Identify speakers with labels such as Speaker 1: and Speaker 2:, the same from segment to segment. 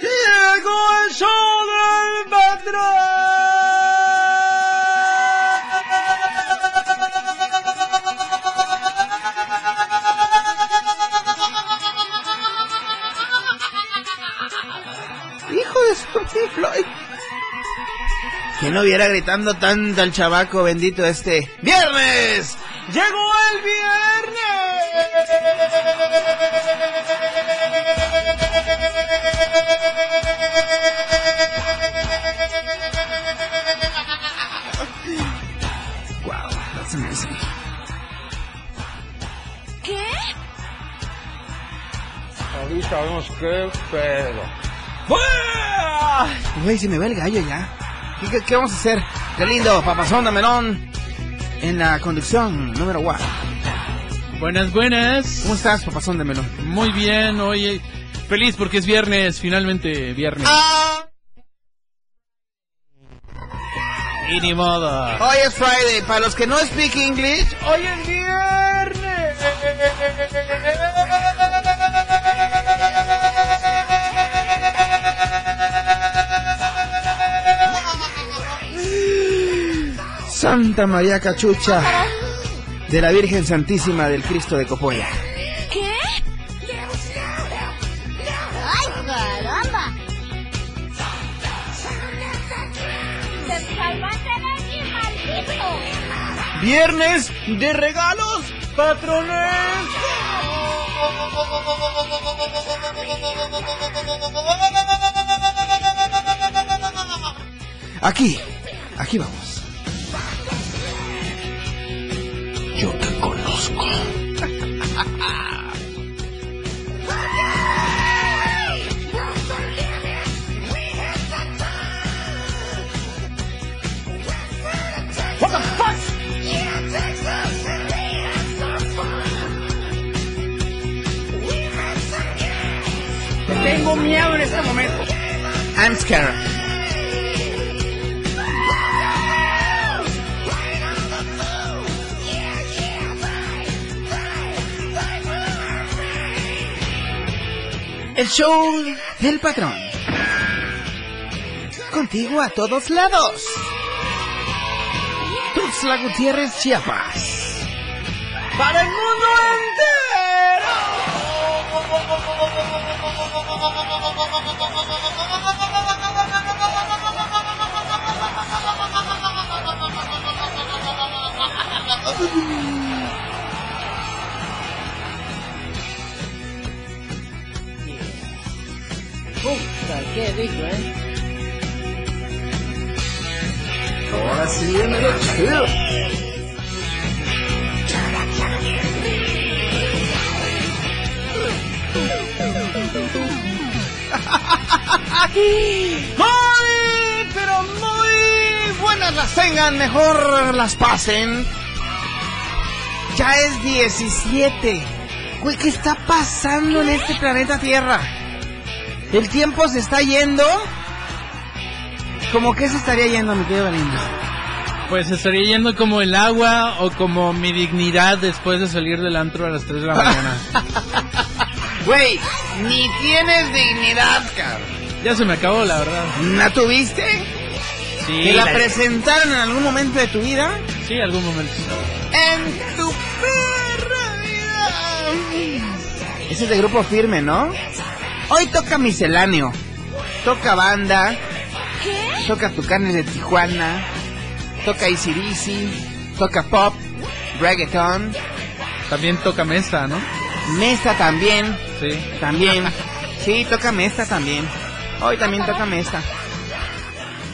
Speaker 1: Llegó el show del. Hijo de su Floyd. Que no viera gritando tanto al chabaco bendito este viernes. Llegó el viernes. Vemos qué pedo. Güey, se me va el gallo ya. ¿Qué, qué, qué vamos a hacer? Qué lindo, papazón de melón. En la conducción, número one.
Speaker 2: Buenas, buenas.
Speaker 1: ¿Cómo estás, papazón de melón?
Speaker 2: Muy bien, oye. Feliz porque es viernes, finalmente viernes.
Speaker 1: Ah.
Speaker 2: Y ni modo.
Speaker 1: Hoy es Friday. Para los que no speak English, hoy es viernes. Santa María Cachucha de la Virgen Santísima del Cristo de Copolla.
Speaker 3: ¿Qué? ¡Ay, caramba! ¡Te salvaste de aquí, maldito!
Speaker 1: Viernes de regalos, patrones. Aquí, aquí vamos. Tengo miedo en este momento. I'm scared. El show del patrón. Contigo a todos lados. Tuxtla Gutiérrez, Chiapas. Para el mundo
Speaker 4: Puta, qué rico, ¿eh?
Speaker 5: Ahora sí viene lo chido.
Speaker 1: ¡Muy, pero muy buenas las tengan! Mejor las pasen. Ya es 17. Güey, ¿qué está pasando en este planeta Tierra? El tiempo se está yendo. ¿Cómo que se estaría yendo, mi querido Galindo?
Speaker 2: Pues estaría yendo como el agua o como mi dignidad después de salir del antro a las 3 de la mañana.
Speaker 1: Güey, ni tienes dignidad, cabrón.
Speaker 2: ya se me acabó, la verdad.
Speaker 1: ¿La tuviste?
Speaker 2: Sí,
Speaker 1: ¿Te la presentaron en algún momento de tu vida?
Speaker 2: Sí, algún momento.
Speaker 1: En tu perra vida. Ese es de grupo firme, ¿no? Hoy toca misceláneo. Toca banda.
Speaker 3: ¿Qué?
Speaker 1: Toca Tucanes de Tijuana. toca ACDC, toca pop, reggaeton,
Speaker 2: También toca mesa, ¿no?
Speaker 1: mesa también,
Speaker 2: Sí.
Speaker 1: también. Sí, toca mesa también. Hoy también toca mesa.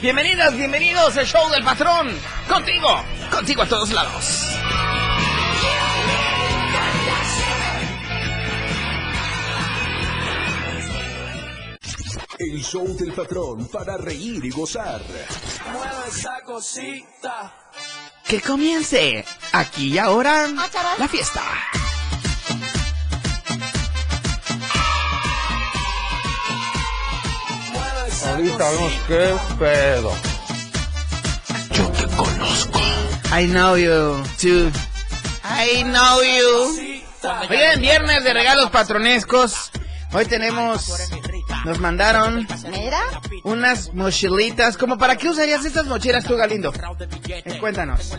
Speaker 1: Bienvenidas, bienvenidos al show del patrón. Contigo, contigo a todos lados.
Speaker 5: El show del patrón para reír y gozar.
Speaker 1: Que comience aquí y ahora
Speaker 3: Ah,
Speaker 1: la fiesta.
Speaker 6: Ahorita vemos qué pedo.
Speaker 1: I know you, too. I know you. Oigan, viernes de regalos patronescos. Hoy tenemos, nos mandaron
Speaker 3: Mira.
Speaker 1: unas mochilitas. ¿Como para qué usarías estas mochilas tú, Galindo? Eh, cuéntanos.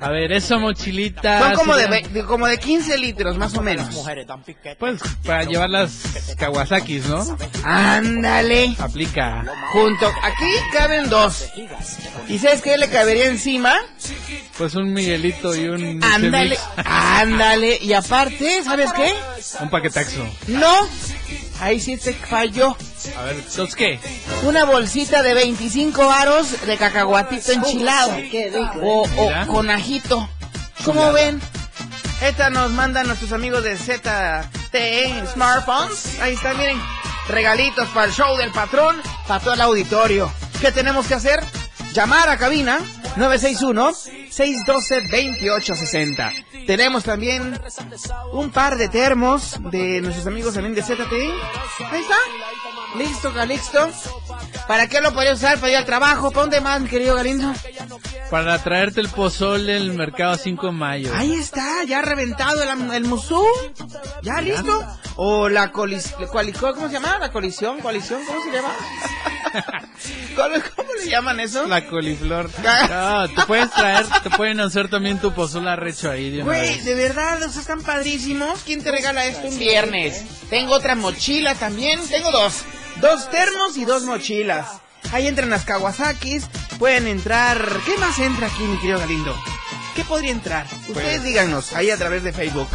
Speaker 2: A ver, esa mochilita.
Speaker 1: Son como de, como de 15 litros, más o menos.
Speaker 2: Pues para llevar las Kawasakis, ¿no?
Speaker 1: Ándale.
Speaker 2: Aplica.
Speaker 1: Junto, aquí caben dos. ¿Y sabes qué le cabería encima?
Speaker 2: Pues un Miguelito y un.
Speaker 1: Ándale, ándale. Y aparte, ¿sabes qué?
Speaker 2: Un paquetaxo.
Speaker 1: No. Ahí sí te falló.
Speaker 2: A ver, ¿entonces qué?
Speaker 1: Una bolsita de 25 aros de cacahuatito enchilado.
Speaker 4: Qué rico.
Speaker 1: O, con ajito. ¿Cómo ven? Esta nos mandan nuestros amigos de ZTE Smartphones. Ahí está, miren. Regalitos para el show del patrón, para todo el auditorio. ¿Qué tenemos que hacer? Llamar a cabina 961-612-2860. Tenemos también un par de termos de nuestros amigos también de ZTE. Ahí está. Listo, Calixto. ¿Para qué lo podría usar? ¿Para ir al trabajo? ¿Para dónde más, mi querido Galindo?
Speaker 2: Para traerte el pozole en el mercado 5 de mayo.
Speaker 1: Ahí está, ya reventado el, el musú. ¿Ya listo? O la colisión, ¿cómo se llama? ¿La colisión? ¿Colisión? ¿Cómo se llama? ¿Cómo, cómo le llaman eso?
Speaker 2: La coliflor. No, te puedes traer, te pueden hacer también tu pozole arrecho ahí una
Speaker 1: Güey, de verdad, los están padrísimos. ¿Quién te regala esto un viernes? Tengo otra mochila también. Tengo dos. Dos termos y dos mochilas. Ahí entran las Kawasakis. Pueden entrar. ¿Qué más entra aquí, mi querido Galindo? ¿Qué podría entrar? Ustedes díganos ahí a través de Facebook.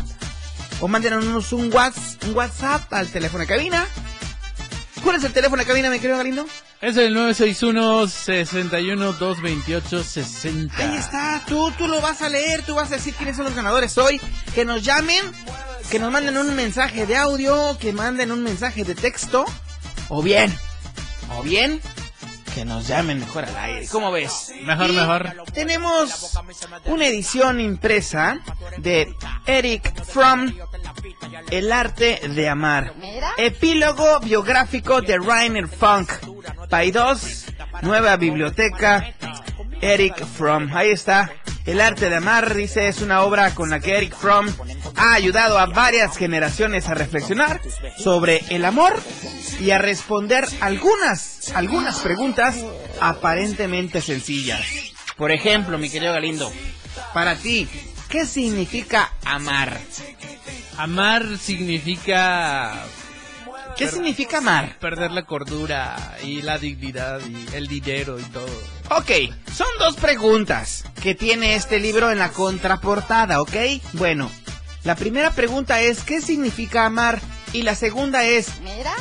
Speaker 1: O mándenos un, un WhatsApp al teléfono de cabina. ¿Cuál es el teléfono de cabina, mi querido Galindo?
Speaker 2: Es el 961-61-228-60.
Speaker 1: Ahí está, tú, tú lo vas a leer, tú vas a decir quiénes son los ganadores hoy. Que nos llamen, que nos manden un mensaje de audio, que manden un mensaje de texto. O bien, o bien, que nos llamen mejor al aire. ¿Cómo ves?
Speaker 2: Mejor,
Speaker 1: Y
Speaker 2: mejor.
Speaker 1: Tenemos una edición impresa de Eric Fromm, El arte de amar. Epílogo biográfico de Rainer Funk. Paidós, nueva biblioteca, Eric Fromm. Ahí está. El arte de amar, dice, es una obra con la que Eric Fromm ha ayudado a varias generaciones a reflexionar sobre el amor y a responder algunas, algunas preguntas aparentemente sencillas. Por ejemplo, mi querido Galindo, para ti, ¿qué significa amar?
Speaker 2: Amar significa
Speaker 1: ¿Qué significa amar?
Speaker 2: perder la cordura y la dignidad y el dinero y todo.
Speaker 1: Ok, son dos preguntas que tiene este libro en la contraportada, ¿ok? Bueno, la primera pregunta es ¿qué significa amar? Y la segunda es.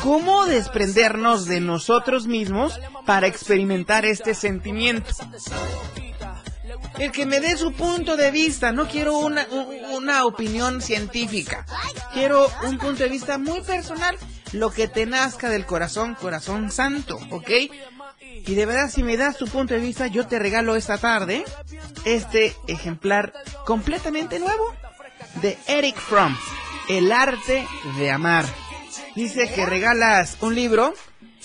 Speaker 1: ¿cómo desprendernos de nosotros mismos para experimentar este sentimiento? El que me dé su punto de vista, no quiero una, un- una opinión científica, quiero un punto de vista muy personal, lo que te nazca del corazón, corazón santo, ¿ok? Y de verdad, si me das tu punto de vista, yo te regalo esta tarde este ejemplar completamente nuevo de Eric Fromm, El arte de amar. Dice que regalas un libro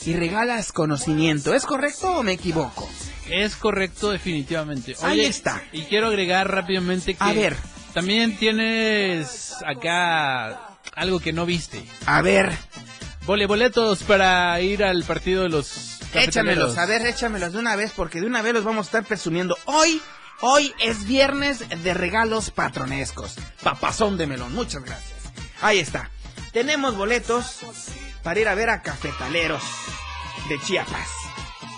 Speaker 1: y regalas conocimiento. ¿Es correcto o me equivoco?
Speaker 2: Es correcto definitivamente.
Speaker 1: Ahí está.
Speaker 2: Y quiero agregar rápidamente que
Speaker 1: A ver.
Speaker 2: también tienes acá algo que no viste.
Speaker 1: A ver,
Speaker 2: Vole boletos para ir al partido de los
Speaker 1: échamelos, a ver, échamelos de una vez porque de una vez los vamos a estar presumiendo. Hoy, hoy es viernes de regalos patronescos. Papazón de melón, muchas gracias. Ahí está. Tenemos boletos para ir a ver a cafetaleros de Chiapas.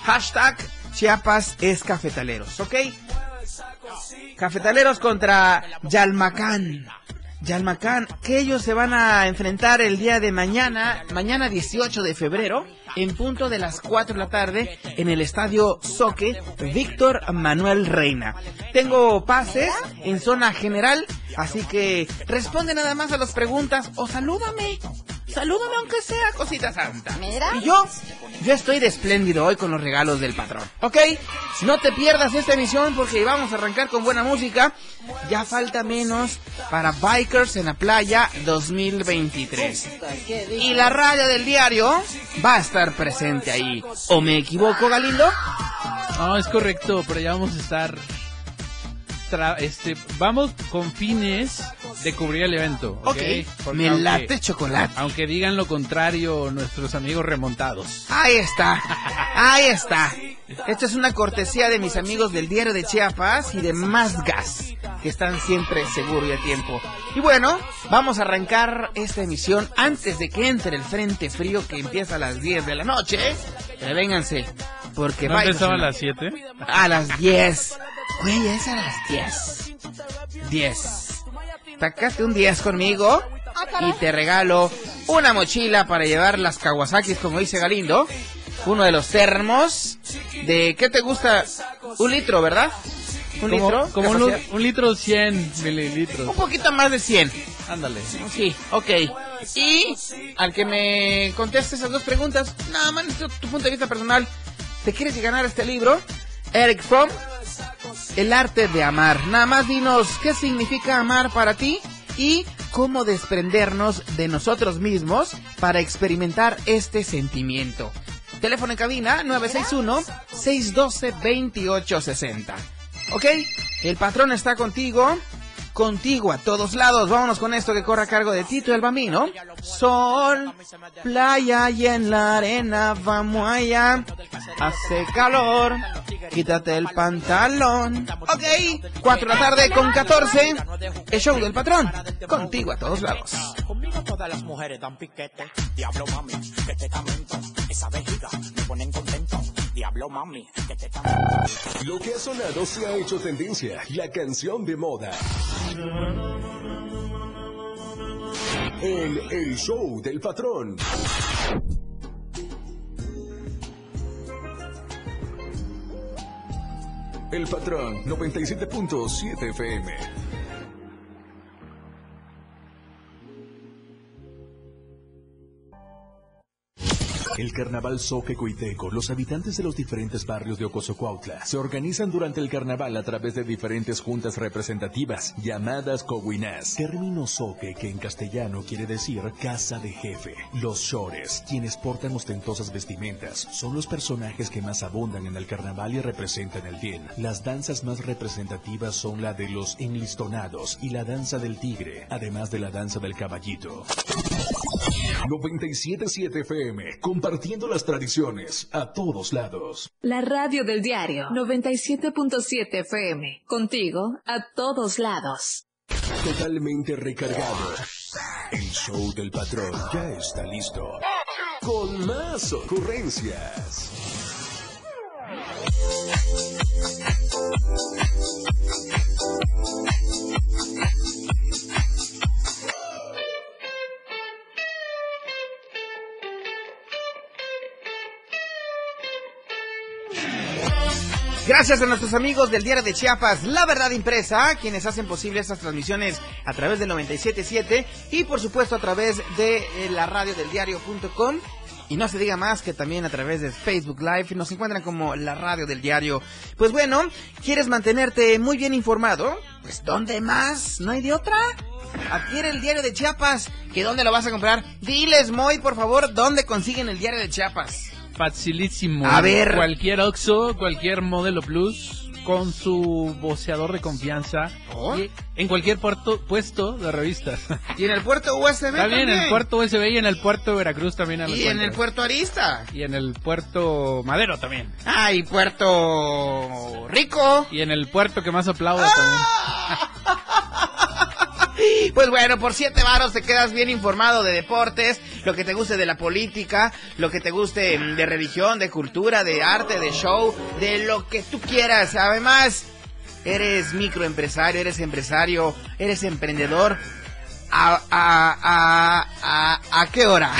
Speaker 1: Hashtag Chiapas es cafetaleros, ¿ok? Cafetaleros contra Yalmacán. Yalmacán, que ellos se van a enfrentar el día de mañana, mañana 18 de febrero, en punto de las 4 de la tarde, en el estadio Soque Víctor Manuel Reina. Tengo pases en zona general, así que responde nada más a las preguntas o salúdame. Salúdame aunque sea cosita santa.
Speaker 3: Mira.
Speaker 1: Y yo, yo estoy de espléndido hoy con los regalos del patrón. ¿Ok? No te pierdas esta emisión porque vamos a arrancar con buena música. Ya falta menos para Bikers en la Playa 2023.
Speaker 4: ¿Qué dijo?
Speaker 1: Y la radio del diario va a estar presente ahí. ¿O me equivoco, Galindo?
Speaker 2: No, es correcto, pero ya vamos a estar. tra- este, vamos con fines de cubrir el evento.
Speaker 1: Ok.
Speaker 2: Porque
Speaker 1: Me
Speaker 2: aunque-
Speaker 1: late chocolate.
Speaker 2: Aunque digan lo contrario nuestros amigos remontados.
Speaker 1: Ahí está, ahí está. Esta es una cortesía de mis amigos del diario de Chiapas y de Más Gas, que están siempre seguros y a tiempo. Y bueno, vamos a arrancar esta emisión antes de que entre el frente frío que empieza a las 10 de la noche. Prevénganse, porque
Speaker 2: ¿No empezaba a las 7?
Speaker 1: a las 10. Güey, es a las 10. 10. Sacaste un 10 conmigo y te regalo una mochila para llevar las Kawasakis, como dice Galindo. Uno de los termos. ¿De qué te gusta? Un litro, ¿verdad? Un
Speaker 2: Como,
Speaker 1: litro.
Speaker 2: como un, un litro 100 mililitros.
Speaker 1: Un poquito más de 100.
Speaker 2: Ándale.
Speaker 1: Sí, ok. Y al que me conteste esas dos preguntas, nada más necesito tu punto de vista personal. ¿Te quieres ganar este libro? Eric Fromm, El arte de amar. Nada más dinos qué significa amar para ti y cómo desprendernos de nosotros mismos para experimentar este sentimiento. Teléfono en cabina 961-612-2860. ¿Ok? El patrón está contigo. Contigo a todos lados. Vámonos con esto que corre a cargo de Tito el Bambino. Sol, playa y en la arena vamos allá. Hace calor. Quítate el pantalón. Ok. 4 de la tarde con 14. El show del patrón. Contigo a todos lados.
Speaker 7: Conmigo todas las mujeres dan piquete. Diablo mami, que te. Esa vejiga. Diablo mami.
Speaker 5: Lo que ha sonado se ha hecho tendencia. La canción de moda. En el show del patrón. El patrón 97.7 FM. El carnaval Soque Coiteco, los habitantes de los diferentes barrios de Ocosocuautla se organizan durante el carnaval a través de diferentes juntas representativas llamadas coguinás. Término Soque que en castellano quiere decir casa de jefe. Los shores, quienes portan ostentosas vestimentas, son los personajes que más abundan en el carnaval y representan el bien. Las danzas más representativas son la de los enlistonados y la danza del tigre, además de la danza del caballito. 97.7 FM, compartiendo las tradiciones a todos lados.
Speaker 8: La radio del diario 97.7 FM. Contigo a todos lados.
Speaker 5: Totalmente recargado. El show del patrón ya está listo. Con más ocurrencias.
Speaker 1: Gracias a nuestros amigos del Diario de Chiapas, La Verdad Impresa, quienes hacen posible estas transmisiones a través del 977 y por supuesto a través de eh, la radio del diario.com. Y no se diga más que también a través de Facebook Live nos encuentran como la radio del diario. Pues bueno, ¿quieres mantenerte muy bien informado? Pues ¿dónde más? ¿No hay de otra? Adquiere el diario de Chiapas. ¿Que dónde lo vas a comprar? Diles, Moy, por favor, ¿dónde consiguen el diario de Chiapas?
Speaker 2: Facilísimo.
Speaker 1: A ver.
Speaker 2: Cualquier Oxxo, cualquier modelo Plus, con su voceador de confianza.
Speaker 1: ¿Oh?
Speaker 2: Y en cualquier puerto, puesto de revistas.
Speaker 1: Y en el puerto USB
Speaker 2: bien, en
Speaker 1: también.
Speaker 2: el puerto USB y en el puerto de Veracruz también.
Speaker 1: Y en el puerto Arista.
Speaker 2: Y en el puerto Madero también.
Speaker 1: Ah, y Puerto Rico.
Speaker 2: Y en el puerto que más aplauda también.
Speaker 1: Pues bueno, por siete varos te quedas bien informado de deportes, lo que te guste de la política, lo que te guste de religión, de cultura, de arte, de show, de lo que tú quieras. Además, eres microempresario, eres empresario, eres emprendedor, ¿A, a, a, a, a qué hora?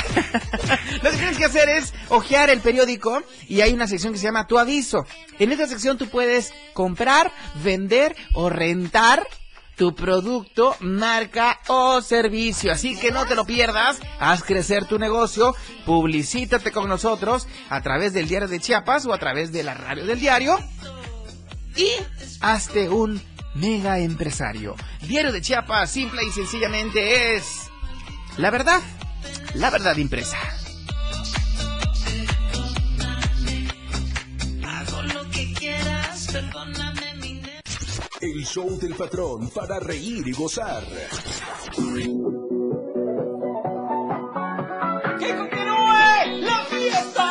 Speaker 1: Lo que tienes que hacer es hojear el periódico y hay una sección que se llama Tu aviso. En esta sección tú puedes comprar, vender o rentar tu producto, marca o servicio. Así que no te lo pierdas, haz crecer tu negocio, publicítate con nosotros a través del diario de Chiapas o a través de la radio del diario y hazte un mega empresario. Diario de Chiapas, simple y sencillamente es la verdad, la verdad impresa.
Speaker 9: Hago lo que quieras, perdóname
Speaker 5: El show del patrón para reír y gozar.
Speaker 9: ¡Que continúe la fiesta!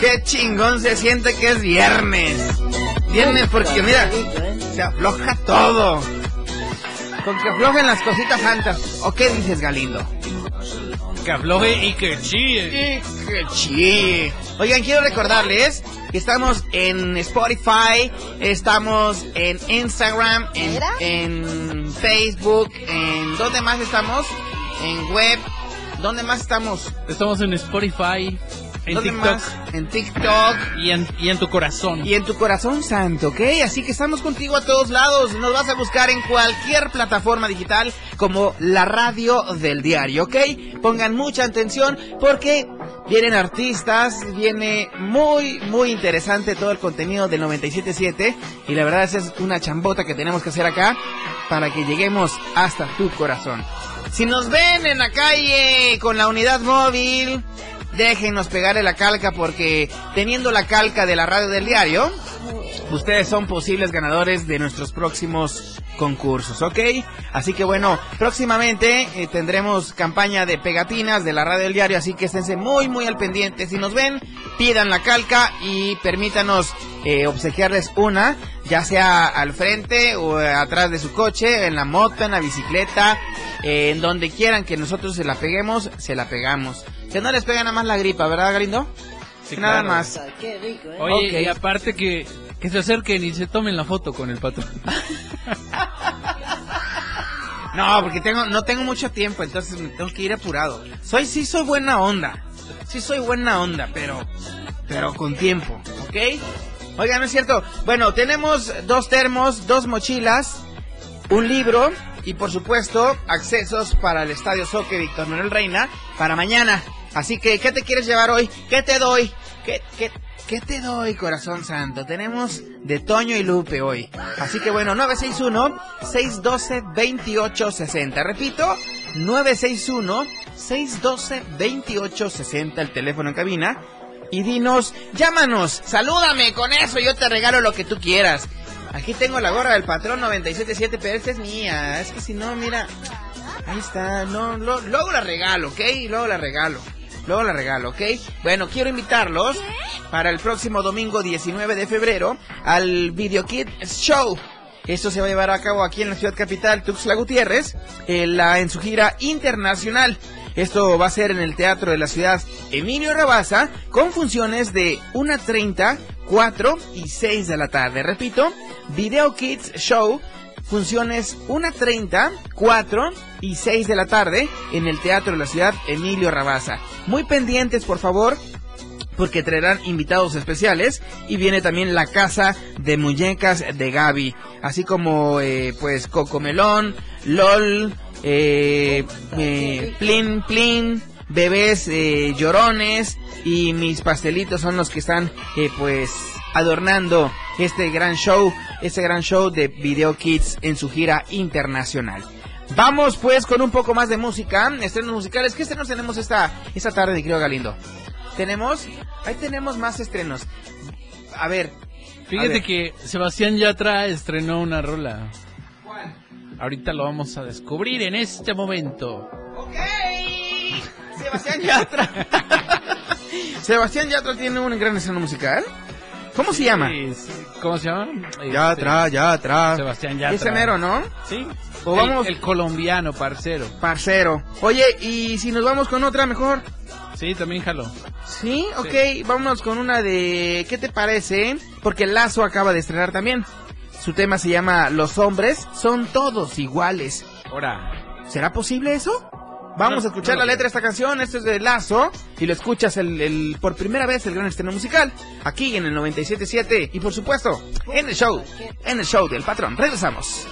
Speaker 1: Qué chingón se siente que es viernes. Viernes porque mira, se afloja todo. Con que aflojen las cositas santas. ¿O qué dices, Galindo?
Speaker 2: Que afloje y que chille.
Speaker 1: Y que chille. Oigan, quiero recordarles que estamos en Spotify, estamos en Instagram, en, en Facebook, en ¿dónde más estamos? En web, ¿dónde más estamos?
Speaker 2: Estamos en Spotify, en
Speaker 1: ¿Dónde
Speaker 2: TikTok
Speaker 1: más? En TikTok.
Speaker 2: y en, y en tu corazón.
Speaker 1: Y en tu corazón santo, ¿ok? Así que estamos contigo a todos lados. Nos vas a buscar en cualquier plataforma digital como la radio del diario, ¿ok? Pongan mucha atención porque vienen artistas, viene muy, muy interesante todo el contenido del 97.7 y la verdad esa es una chambota que tenemos que hacer acá para que lleguemos hasta tu corazón. Si nos ven en la calle con la unidad móvil, déjenos pegarle la calca porque teniendo la calca de la radio del diario, ustedes son posibles ganadores de nuestros próximos concursos, ¿ok? Así que bueno, próximamente eh, tendremos campaña de pegatinas de la radio del diario, así que esténse muy, muy al pendiente. Si nos ven, pidan la calca y permítanos eh, obsequiarles una, ya sea al frente o atrás de su coche, en la moto, en la bicicleta, eh, en donde quieran que nosotros se la peguemos, se la pegamos. Que no les pega nada más la gripa, ¿verdad, Galindo?
Speaker 2: Sí,
Speaker 1: nada
Speaker 2: claro.
Speaker 1: más.
Speaker 4: Qué rico, ¿eh?
Speaker 2: Oye, y aparte que, que se acerquen y se tomen la foto con el patrón.
Speaker 1: No, porque tengo, no tengo mucho tiempo, entonces me tengo que ir apurado. Soy, sí soy buena onda. Sí soy buena onda, pero, pero con tiempo, ¿ok? Oigan, no es cierto. Bueno, tenemos dos termos, dos mochilas, un libro y por supuesto accesos para el Estadio Soccer Víctor Manuel Reina para mañana. Así que, ¿qué te quieres llevar hoy? ¿Qué te doy? ¿Qué, qué, qué te doy, corazón santo? Tenemos de Toño y Lupe hoy. Así que bueno, 961-612-2860. Repito, 961-612-2860, el teléfono en cabina. Y dinos, llámanos, salúdame con eso, yo te regalo lo que tú quieras. Aquí tengo la gorra del patrón 977, pero esta es mía. Es que si no, mira, ahí está. No, lo- luego la regalo, ¿ok? Luego la regalo. Luego la regalo, ¿ok? Bueno, quiero invitarlos para el próximo domingo 19 de febrero al Video Kid Show. Esto se va a llevar a cabo aquí en la ciudad capital, Tuxtla Gutiérrez, en, la, en su gira internacional. Esto va a ser en el Teatro de la Ciudad Emilio Rabasa, con funciones de 1.30, 4 y 6 de la tarde. Repito, Video Kids Show, funciones 1.30, 4 y 6 de la tarde en el Teatro de la Ciudad Emilio Rabasa. Muy pendientes, por favor, porque traerán invitados especiales y viene también la casa de muñecas de Gaby, así como eh, pues Cocomelón, LOL, eh, eh, Plin Plin, bebés eh, llorones y mis pastelitos son los que están eh, pues adornando este gran show, este gran show de Video Kids en su gira internacional. Vamos pues con un poco más de música, estrenos musicales. ¿Qué estrenos tenemos esta, esta tarde, mi querido Galindo? Tenemos, ahí tenemos más estrenos. A ver, a
Speaker 2: Fíjate
Speaker 1: ver.
Speaker 2: que Sebastián Yatra estrenó una rola. Ahorita lo vamos a descubrir en este momento.
Speaker 1: Sebastián Yatra. Sebastián Yatra tiene un gran estreno musical. ¿Cómo se llama?
Speaker 2: ¿Cómo se llama?
Speaker 1: Yatra, Yatra.
Speaker 2: Este, Sebastián Yatra.
Speaker 1: Ese mero, ¿no?
Speaker 2: Sí.
Speaker 1: O
Speaker 2: El-
Speaker 1: vamos-
Speaker 2: el colombiano, parcero.
Speaker 1: Parcero. Oye, y si nos vamos con otra mejor.
Speaker 2: Sí, también jalo.
Speaker 1: ¿Sí? Ok, vámonos con una de... ¿Qué te parece? Porque Lazo acaba de estrenar también. Su tema se llama Los hombres son todos iguales.
Speaker 2: Ahora.
Speaker 1: ¿Será posible eso? Vamos a escuchar la letra de esta canción. Esto es de Lazo. Y lo escuchas el, el- por primera vez el gran estreno musical. Aquí en el 97.7. Y por supuesto, en el show. En el show del patrón. Regresamos.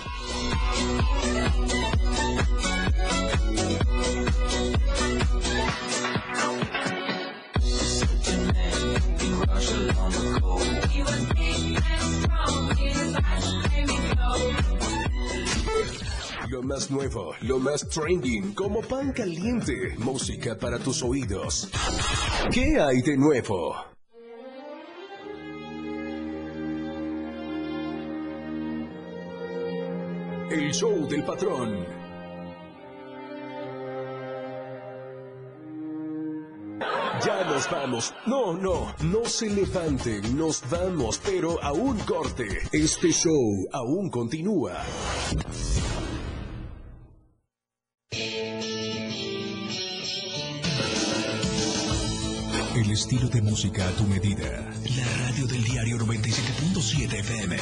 Speaker 5: Lo más nuevo, lo más trending, como pan caliente, música para tus oídos. ¿Qué hay de nuevo? El show del patrón. Ya nos vamos. No, no, no se levanten, nos vamos, pero a un corte. Este show aún continúa. Estilo de música a tu medida. La radio del diario 97.7 FM.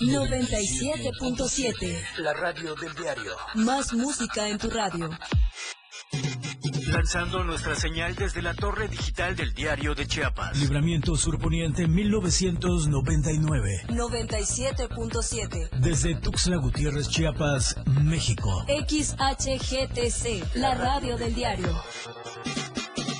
Speaker 10: 97.7.
Speaker 5: La radio del diario.
Speaker 10: Más música en tu radio.
Speaker 11: Lanzando nuestra señal desde la torre digital del diario de Chiapas.
Speaker 12: Libramiento Surponiente 1999.
Speaker 10: 97.7.
Speaker 12: Desde Tuxtla Gutiérrez, Chiapas, México.
Speaker 10: XHGTC. La radio del diario.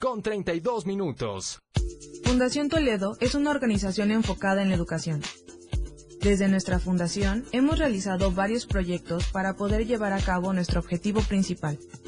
Speaker 13: Con 32 minutos.
Speaker 14: Fundación Toledo es una organización enfocada en la educación. Desde nuestra fundación hemos realizado varios proyectos para poder llevar a cabo nuestro objetivo principal,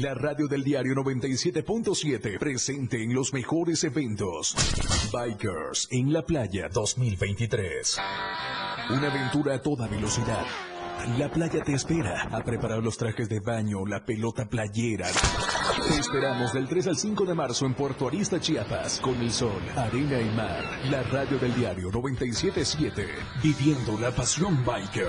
Speaker 5: La radio del diario 97.7 presente en los mejores eventos. Bikers en la playa 2023. Una aventura a toda velocidad. La playa te espera a preparar los trajes de baño, la pelota playera. Te esperamos del 3 al 5 de marzo en Puerto Arista, Chiapas, con el sol, arena y mar. La radio del diario 977, viviendo la pasión biker.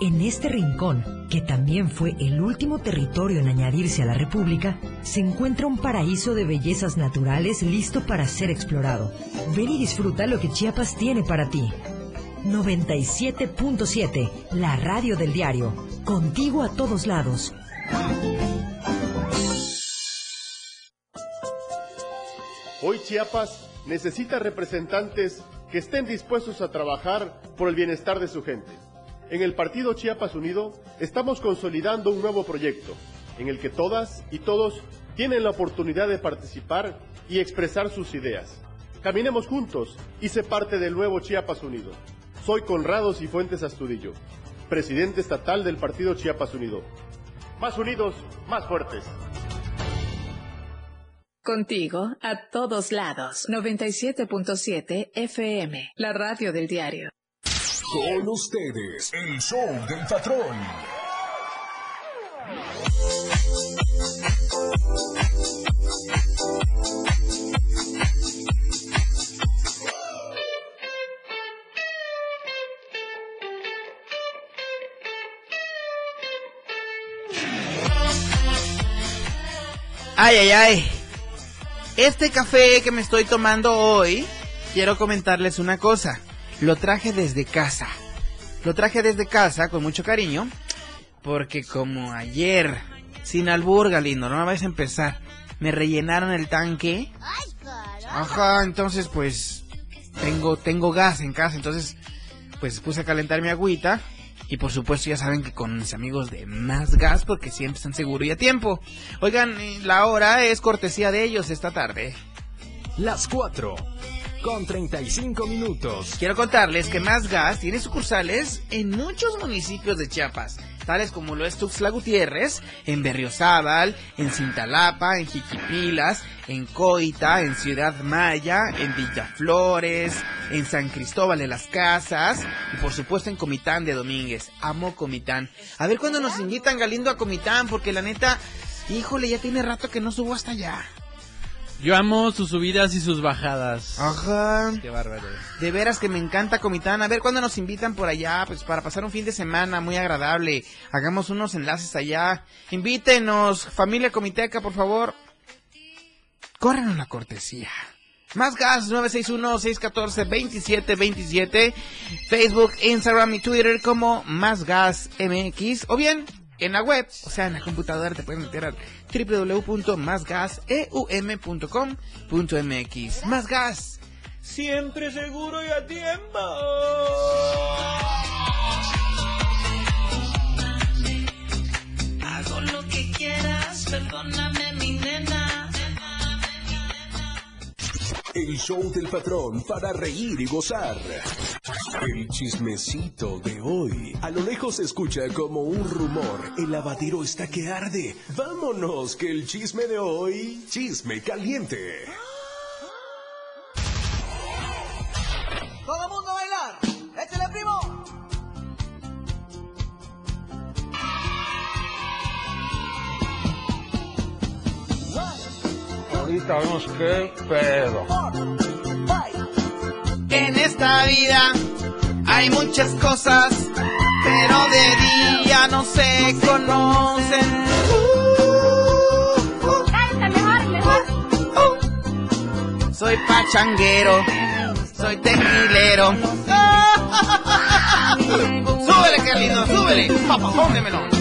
Speaker 15: en este rincón, que también fue el último territorio en añadirse a la República, se encuentra un paraíso de bellezas naturales listo para ser explorado. Ven y disfruta lo que Chiapas tiene para ti. 97.7, la radio del diario. Contigo a todos lados.
Speaker 16: Hoy Chiapas necesita representantes que estén dispuestos a trabajar por el bienestar de su gente. En el Partido Chiapas Unido estamos consolidando un nuevo proyecto en el que todas y todos tienen la oportunidad de participar y expresar sus ideas. Caminemos juntos y sé parte del nuevo Chiapas Unido. Soy Conrado Cifuentes Astudillo, presidente estatal del Partido Chiapas Unido. Más unidos, más fuertes.
Speaker 8: Contigo a todos lados. 97.7 FM, la radio del diario.
Speaker 5: Con ustedes, el show del patrón.
Speaker 1: Ay, ay, ay. Este café que me estoy tomando hoy, quiero comentarles una cosa. Lo traje desde casa. Lo traje desde casa con mucho cariño, porque como ayer, sin albur, Galindo, no me vais a empezar, me rellenaron el tanque. Ajá, entonces pues tengo tengo gas en casa, entonces pues puse a calentar mi agüita y por supuesto ya saben que con mis amigos de Más Gas porque siempre están seguros y a tiempo. Oigan, la hora es cortesía de ellos esta tarde.
Speaker 13: Las 4 con 35 minutos.
Speaker 1: Quiero contarles que Más Gas tiene sucursales en muchos municipios de Chiapas, tales como lo es Tuxtla Gutiérrez, en Berriozábal, en Cintalapa, en Jiquipilas, en Coita, en Ciudad Maya, en Villaflores, en San Cristóbal de las Casas y por supuesto en Comitán de Domínguez. Amo Comitán. A ver cuándo nos invitan Galindo a Comitán, porque la neta, híjole, ya tiene rato que no subo hasta allá.
Speaker 2: Yo amo sus subidas y sus bajadas.
Speaker 1: Ajá.
Speaker 2: Qué bárbaro.
Speaker 1: De veras que me encanta Comitán. A ver cuándo nos invitan por allá, pues para pasar un fin de semana muy agradable. Hagamos unos enlaces allá. Invítenos, familia Comiteca, por favor. Córrenos la cortesía. Más gas 961-614-2727. Facebook, Instagram y Twitter como Más Gas MX. O bien en la web, o sea, en la computadora te puedes meter al www.másgaseum.com.mx. Más gas, siempre seguro y a tiempo.
Speaker 9: Hago lo que quieras, perdóname
Speaker 5: El show del patrón para reír y gozar. El chismecito de hoy. A lo lejos se escucha como un rumor. El lavadero está que arde. Vámonos, que el chisme de hoy. Chisme caliente.
Speaker 6: Ahorita vemos qué pedo.
Speaker 1: En esta vida hay muchas cosas, pero de día no se conocen.
Speaker 3: mejor, mejor.
Speaker 1: Soy pachanguero, soy tequilero. súbele, Carlino, súbele. Papá, pónmelo.
Speaker 17: La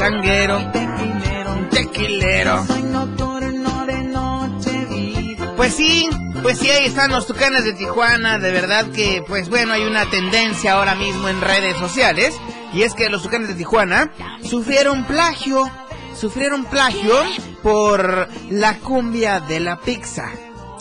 Speaker 17: pachanguero, tequilero.
Speaker 1: tequilero. Pues sí, pues sí, ahí están los tucanes de Tijuana. De verdad que, pues bueno, hay una tendencia ahora mismo en redes sociales. Y es que los tucanes de Tijuana sufrieron plagio. Sufrieron plagio por la cumbia de la pizza.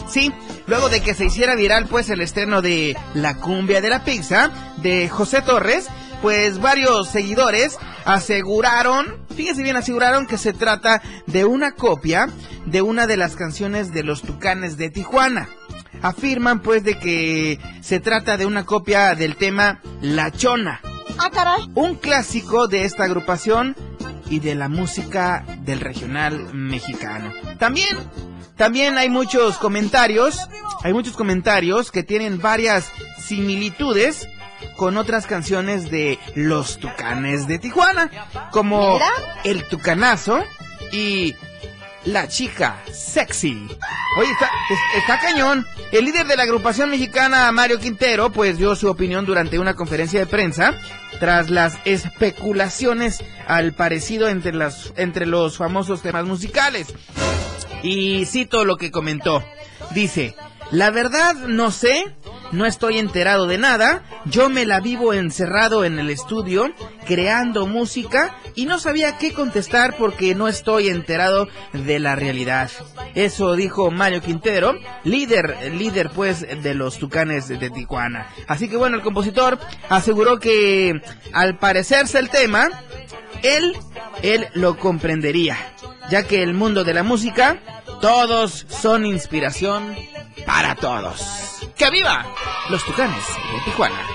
Speaker 1: Sí, luego de que se hiciera viral pues el estreno de La cumbia de la pizza de José Torres, pues varios seguidores aseguraron, fíjense bien, aseguraron que se trata de una copia de una de las canciones de los Tucanes de Tijuana. Afirman pues de que se trata de una copia del tema La Chona,
Speaker 3: Ah, caray.
Speaker 1: un clásico de esta agrupación y de la música del regional mexicano. También, también hay muchos comentarios, hay muchos comentarios que tienen varias similitudes con otras canciones de los Tucanes de Tijuana, como
Speaker 3: ¿Mira?
Speaker 1: El Tucanazo y La Chica Sexy. Oye, está, es- está cañón. El líder de la agrupación mexicana, Mario Quintero, pues dio su opinión durante una conferencia de prensa tras las especulaciones al parecido entre, las, entre los famosos temas musicales. Y cito lo que comentó. Dice, la verdad no sé no estoy enterado de nada, yo me la vivo encerrado en el estudio, creando música, y no sabía qué contestar porque no estoy enterado de la realidad. Eso dijo Mario Quintero, líder, líder pues de los Tucanes de Tijuana. Así que bueno, el compositor aseguró que al parecerse el tema, él, él lo comprendería, ya que el mundo de la música, todos son inspiración para todos. ¡Que viva! Los Tucanes de Tijuana.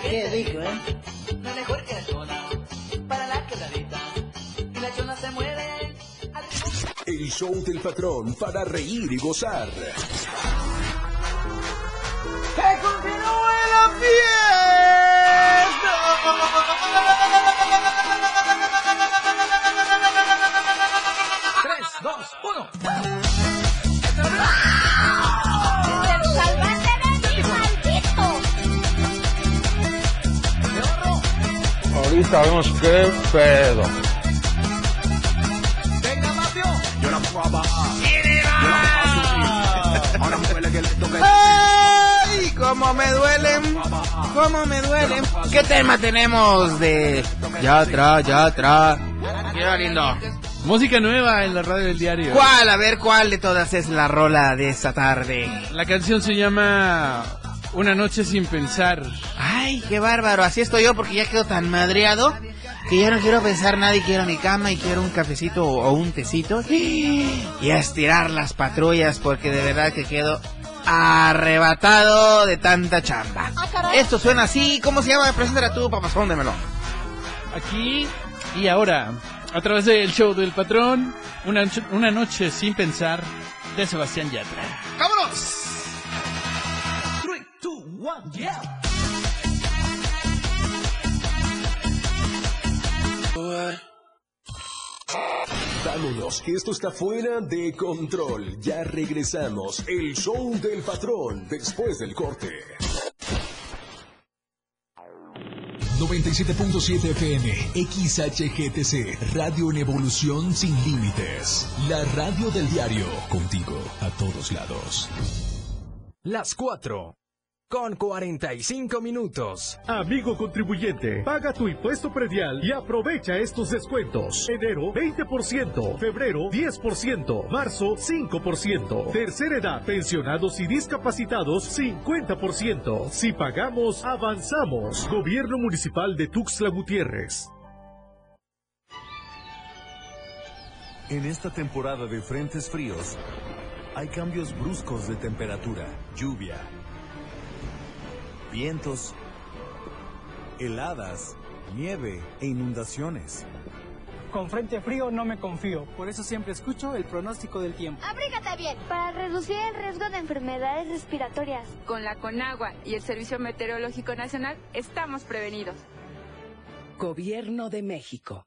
Speaker 4: qué rico, ¿eh?
Speaker 17: No mejor que la chona, para la quebradita. Y la chona se mueve.
Speaker 5: El show del patrón para reír y gozar.
Speaker 17: ¡Que continúe la fiesta! Uno.
Speaker 6: Ahorita vemos qué pedo.
Speaker 17: Venga, Mafio.
Speaker 7: Yo la puedo bajar. Yo la puedo Ahora me duele que le toque.
Speaker 1: ¡Ay! ¡Cómo me duelen! ¿Cómo me duelen? ¿Qué tema tenemos de ya atrás, ya atrás? Qué lindo.
Speaker 2: Música nueva en la radio del diario.
Speaker 1: ¿Cuál? A ver, ¿cuál de todas es la rola de esta tarde?
Speaker 2: La canción se llama Una noche sin pensar.
Speaker 1: Ay, qué bárbaro. Así estoy yo porque ya quedo tan madreado que ya no quiero pensar nada y quiero mi cama y quiero un cafecito o un tecito y a estirar las patrullas porque de verdad que quedo arrebatado de tanta chamba. Esto suena así. ¿Cómo se llama? Preséntala tú, papá, póndemelo.
Speaker 2: Aquí y ahora, a través del show del patrón, una, una noche sin pensar de Sebastián Yatra.
Speaker 1: ¡Vámonos!
Speaker 17: 3, 2, 1, yeah.
Speaker 5: Vámonos, que esto está fuera de control. Ya regresamos. El show del patrón después del corte. 97.7 FM, XHGTC, Radio en Evolución Sin Límites. La radio del diario, contigo a todos lados.
Speaker 13: Las 4 con 45 minutos.
Speaker 18: Amigo contribuyente, paga tu impuesto predial y aprovecha estos descuentos. Enero 20%, febrero 10%, marzo 5%, tercera edad, pensionados y discapacitados 50%. Si pagamos, avanzamos. Gobierno Municipal de Tuxtla Gutiérrez.
Speaker 19: En esta temporada de frentes fríos, hay cambios bruscos de temperatura, lluvia, vientos, heladas, nieve e inundaciones.
Speaker 20: Con frente frío no me confío, por eso siempre escucho el pronóstico del tiempo.
Speaker 3: Abrígate bien para reducir el riesgo de enfermedades respiratorias.
Speaker 21: Con la Conagua y el Servicio Meteorológico Nacional estamos prevenidos.
Speaker 22: Gobierno de México.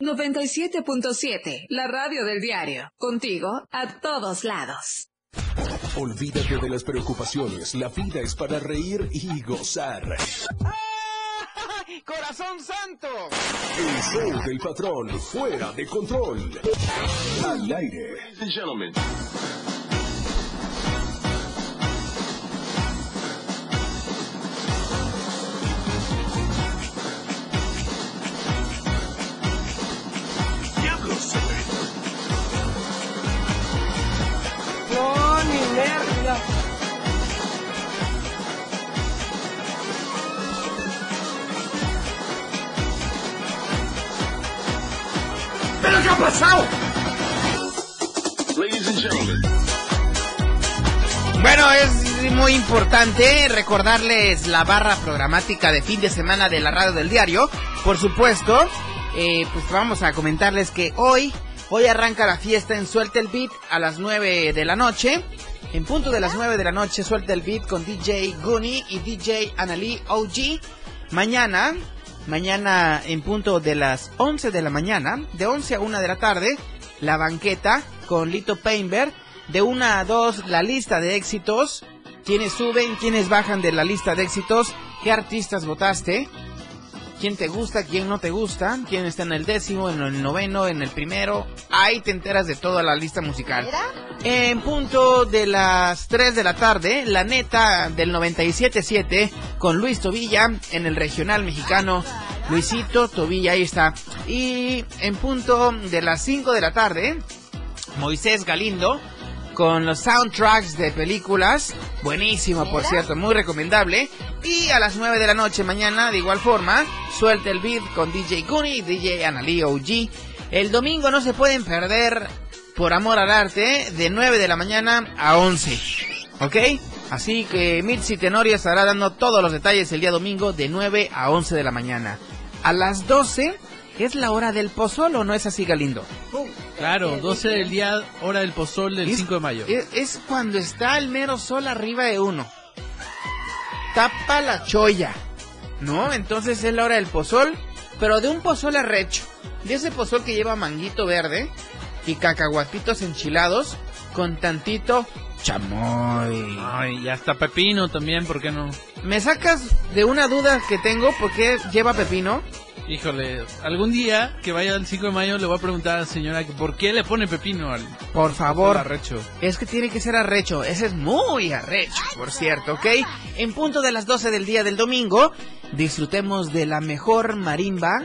Speaker 8: 97.7, la radio del diario. Contigo a todos lados.
Speaker 5: Olvídate de las preocupaciones. La vida es para reír y gozar.
Speaker 1: ¡Corazón santo!
Speaker 5: El show del patrón fuera de control. Al aire.
Speaker 17: No,
Speaker 1: pasado? Bueno, es muy importante recordarles la barra programática de fin de semana de la radio del diario. Por supuesto, eh, pues vamos a comentarles que hoy Hoy arranca la fiesta en Suelta el Beat a las 9 de la noche. En punto de las 9 de la noche, Suelta el Beat con DJ Goonie y DJ Annalie OG. Mañana, mañana en punto de las 11 de la mañana, de 11 a 1 de la tarde, la banqueta con Lito Painberg. De 1 a 2, la lista de éxitos. Quienes suben, quienes bajan de la lista de éxitos. ¿Qué artistas votaste? Quién te gusta, quién no te gusta, quién está en el décimo, en el noveno, en el primero. Ahí te enteras de toda la lista musical. En punto de las 3 de la tarde, la neta del 97.7 con Luis Tobilla en el regional mexicano. Luisito Tobilla, ahí está. Y en punto de las 5 de la tarde, Moisés Galindo con los soundtracks de películas. Buenísimo, por cierto, muy recomendable. Y a las 9 de la noche mañana, de igual forma, suelta el beat con DJ Goonie y DJ Annalie OG. El domingo no se pueden perder, por amor al arte, de 9 de la mañana a 11. ¿Ok? Así que Mitzi Tenorio estará dando todos los detalles el día domingo de 9 a 11 de la mañana. A las 12 es la hora del pozol o no es así, Galindo.
Speaker 2: Claro, 12 del día, hora del pozol del 5 de mayo.
Speaker 1: Es, es cuando está el mero sol arriba de uno. Tapa la cholla. ¿No? Entonces es la hora del pozol, pero de un pozol arrecho. De ese pozol que lleva manguito verde y cacahuatitos enchilados con tantito chamoy.
Speaker 2: Ay, y hasta pepino también, ¿por qué no?
Speaker 1: Me sacas de una duda que tengo, ¿por qué lleva pepino?
Speaker 2: Híjole, algún día que vaya al 5 de mayo le voy a preguntar a la señora que por qué le pone pepino al
Speaker 1: Por favor.
Speaker 2: al arrecho.
Speaker 1: Es que tiene que ser arrecho. Ese es muy arrecho, por cierto, ¿ok? En punto de las 12 del día del domingo, disfrutemos de la mejor marimba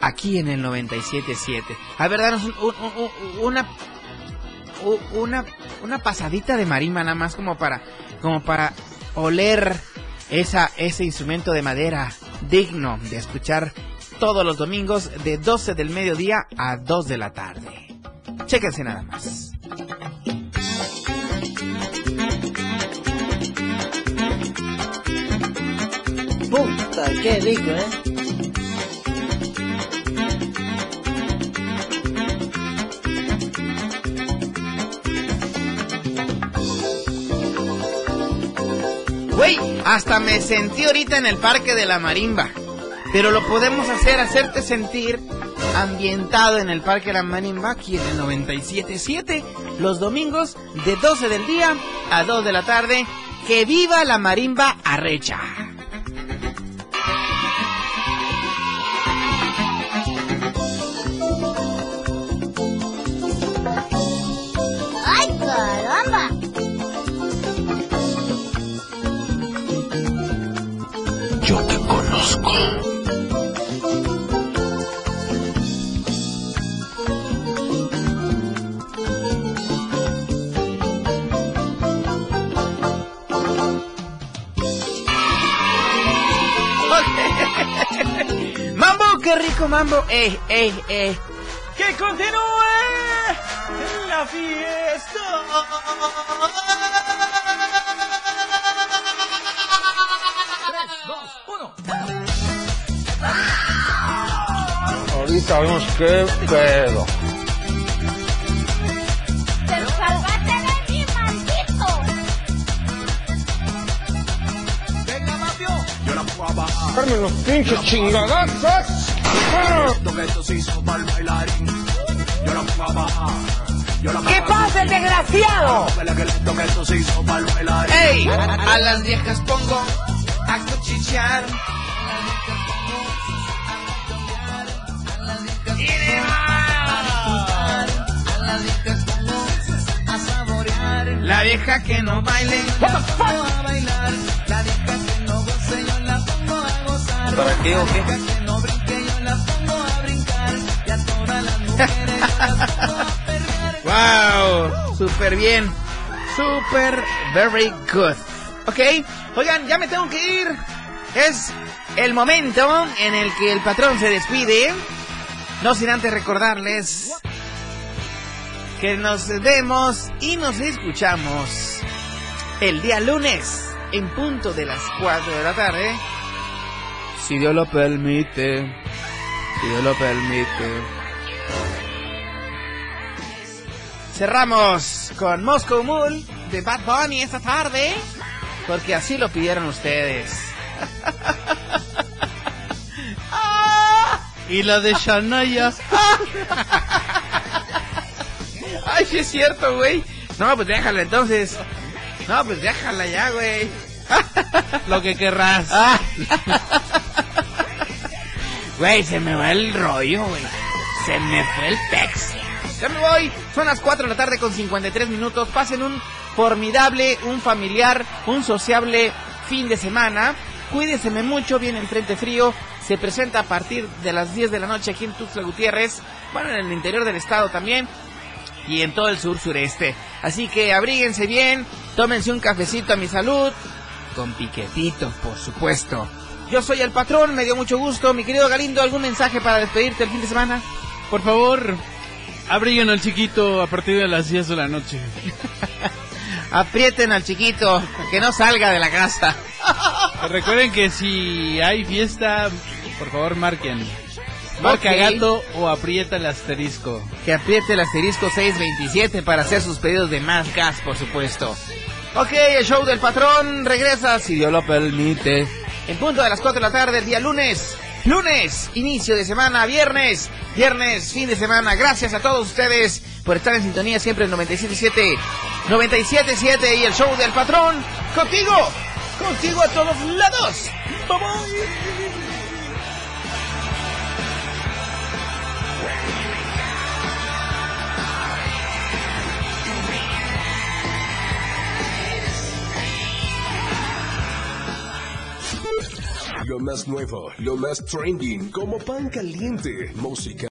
Speaker 1: aquí en el 97.7. A ver, danos un- un- un- una, una, una pasadita de marimba nada más como para, como para oler esa, ese instrumento de madera digno de escuchar todos los domingos de 12 del mediodía a 2 de la tarde. Chéquense nada más.
Speaker 4: Puta, qué rico, ¿eh?
Speaker 1: Güey, hasta me sentí ahorita en el parque de la marimba. Pero lo podemos hacer, hacerte sentir ambientado en el parque de la marimba aquí en el 97.7 los domingos de 12 del día a 2 de la tarde. ¡Que viva la marimba arrecha! ¡Mambo! ¡Qué rico mambo! ¡Eh, eh, eh!
Speaker 2: ¡Que continúe la fiesta!
Speaker 15: Pasa, desgraciado?
Speaker 7: Que le toque esto se hizo para el bailarín.
Speaker 1: ¡Ey! A las viejas pongo a cuchichear. La vieja que no baile.
Speaker 17: a bailar. La vieja que no goce, yo la pongo a gozar.
Speaker 1: ¿Para qué o qué?
Speaker 17: La vieja que no brinque, yo la pongo a brincar. Y a todas las mujeres yo las pongo a perrear.
Speaker 1: ¡Wow! Súper bien. Súper, very good. Ok, oigan, ya me tengo que ir. Es el momento en el que el patrón se despide. No sin antes recordarles que nos vemos y nos escuchamos el día lunes en punto de las 4 de la tarde. Si Dios lo permite. Si Dios lo permite. Cerramos con Moscow Mule de Bad Bunny esta tarde. Porque así lo pidieron ustedes.
Speaker 2: Y la de Shania.
Speaker 1: Ay, sí es cierto, güey. No, pues déjala entonces. No, pues déjala ya, güey.
Speaker 2: Lo que querrás.
Speaker 1: Ah. Güey, se me va el rollo, güey. Se me fue el pex. Ya me voy. Son las 4 de la tarde con 53 minutos. Pasen un formidable, un familiar, un sociable fin de semana. Cuídeseme mucho, viene el frente frío. Se presenta a partir de las 10 de la noche aquí en Tuxtla Gutiérrez. Bueno, en el interior del estado también. Y en todo el sur sureste. Así que abríguense bien. Tómense un cafecito a mi salud. Con piquetitos, por supuesto. Yo soy el patrón, me dio mucho gusto. Mi querido Galindo, ¿algún mensaje para despedirte el fin de semana?
Speaker 2: Por favor, abriguen al chiquito a partir de las 10 de la noche.
Speaker 1: Aprieten al chiquito, que no salga de la casa.
Speaker 2: Recuerden que si hay fiesta, por favor marquen. Marca
Speaker 1: Ok.
Speaker 2: gato o aprieta el asterisco.
Speaker 1: Que apriete el asterisco 627 para hacer sus pedidos de más gas, por supuesto. Ok, el show del patrón regresa, si Dios lo permite, en punto de las 4 de la tarde, el día lunes. Lunes, inicio de semana, viernes, viernes, fin de semana. Gracias a todos ustedes por estar en sintonía siempre en 97.7, 97.7 y el show del patrón. Contigo, contigo a todos lados. Bye bye.
Speaker 5: Lo más nuevo, lo más trending, como pan caliente, música.